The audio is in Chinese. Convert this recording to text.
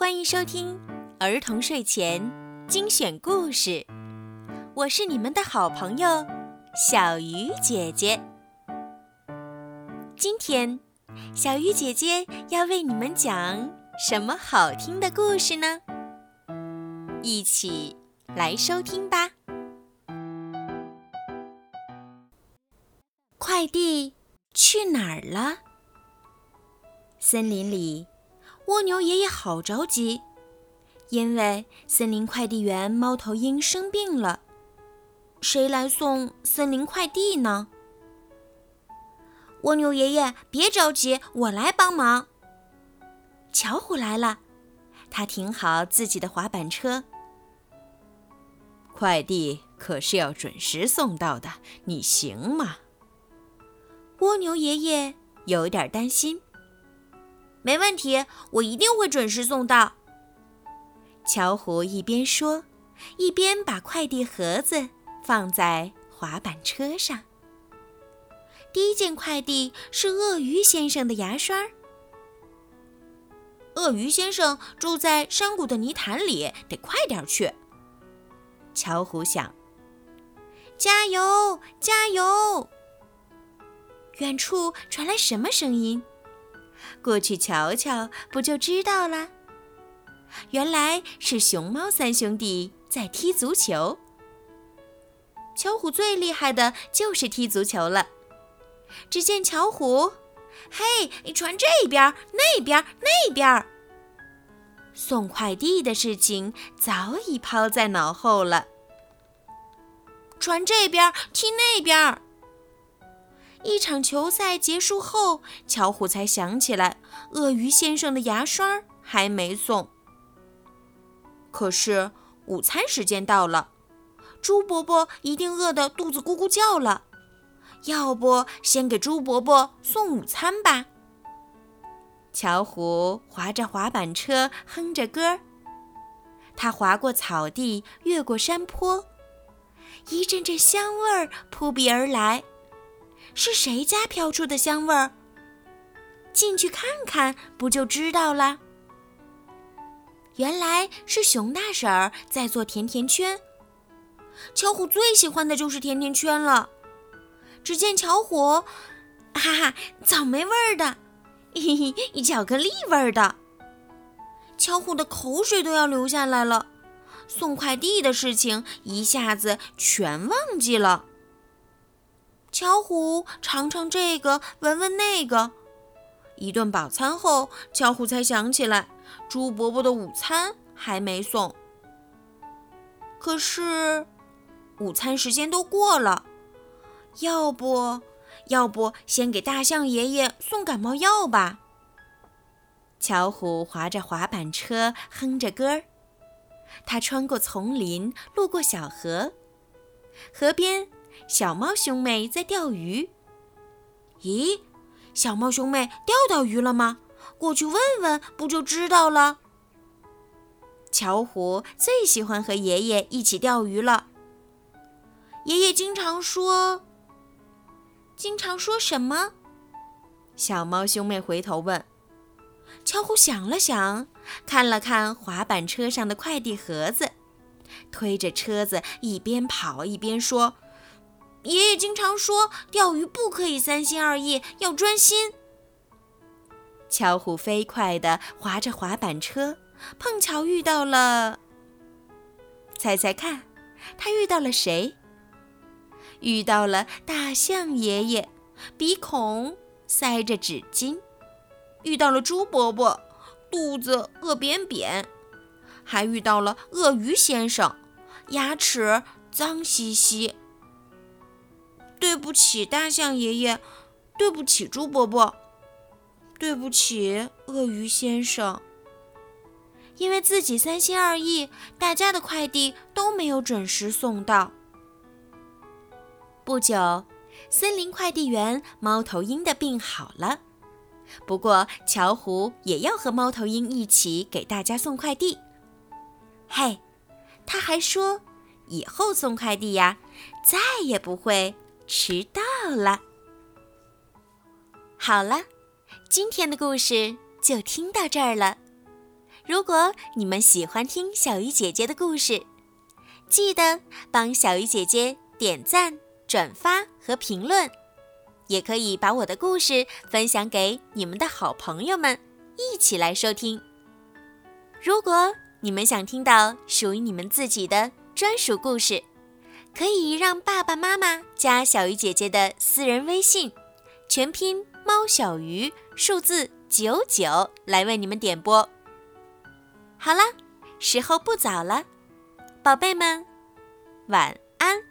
欢迎收听儿童睡前精选故事，我是你们的好朋友小鱼姐姐。今天，小鱼姐姐要为你们讲什么好听的故事呢？一起来收听吧。快递去哪儿了？森林里。蜗牛爷爷好着急，因为森林快递员猫头鹰生病了。谁来送森林快递呢？蜗牛爷爷，别着急，我来帮忙。巧虎来了，他停好自己的滑板车。快递可是要准时送到的，你行吗？蜗牛爷爷有点担心。没问题，我一定会准时送到。巧虎一边说，一边把快递盒子放在滑板车上。第一件快递是鳄鱼先生的牙刷。鳄鱼先生住在山谷的泥潭里，得快点去。巧虎想。加油，加油！远处传来什么声音？过去瞧瞧，不就知道了。原来是熊猫三兄弟在踢足球。巧虎最厉害的就是踢足球了。只见巧虎，嘿，你传这边，那边，那边。送快递的事情早已抛在脑后了。传这边，踢那边。一场球赛结束后，巧虎才想起来，鳄鱼先生的牙刷还没送。可是午餐时间到了，猪伯伯一定饿得肚子咕咕叫了。要不先给猪伯伯送午餐吧？巧虎划着滑板车，哼着歌儿。他划过草地，越过山坡，一阵阵香味儿扑鼻而来。是谁家飘出的香味儿？进去看看，不就知道了。原来是熊大婶儿在做甜甜圈。巧虎最喜欢的就是甜甜圈了。只见巧虎，哈哈，草莓味儿的，嘿嘿，巧克力味儿的。巧虎的口水都要流下来了。送快递的事情一下子全忘记了。巧虎尝尝这个，闻闻那个。一顿饱餐后，巧虎才想起来，猪伯伯的午餐还没送。可是，午餐时间都过了，要不要不先给大象爷爷送感冒药吧？巧虎划着滑板车，哼着歌儿。他穿过丛林，路过小河，河边。小猫兄妹在钓鱼。咦，小猫兄妹钓到鱼了吗？过去问问，不就知道了。巧虎最喜欢和爷爷一起钓鱼了。爷爷经常说：“经常说什么？”小猫兄妹回头问。巧虎想了想，看了看滑板车上的快递盒子，推着车子一边跑一边说。爷爷经常说，钓鱼不可以三心二意，要专心。巧虎飞快地划着滑板车，碰巧遇到了。猜猜看，他遇到了谁？遇到了大象爷爷，鼻孔塞着纸巾；遇到了猪伯伯，肚子饿扁扁；还遇到了鳄鱼先生，牙齿脏兮兮。对不起，大象爷爷，对不起，猪伯伯，对不起，鳄鱼先生。因为自己三心二意，大家的快递都没有准时送到。不久，森林快递员猫头鹰的病好了，不过巧虎也要和猫头鹰一起给大家送快递。嘿，他还说，以后送快递呀，再也不会。迟到了。好了，今天的故事就听到这儿了。如果你们喜欢听小鱼姐姐的故事，记得帮小鱼姐姐点赞、转发和评论，也可以把我的故事分享给你们的好朋友们，一起来收听。如果你们想听到属于你们自己的专属故事，可以让爸爸妈妈加小鱼姐姐的私人微信，全拼猫小鱼，数字九九，来为你们点播。好了，时候不早了。宝贝们，晚安。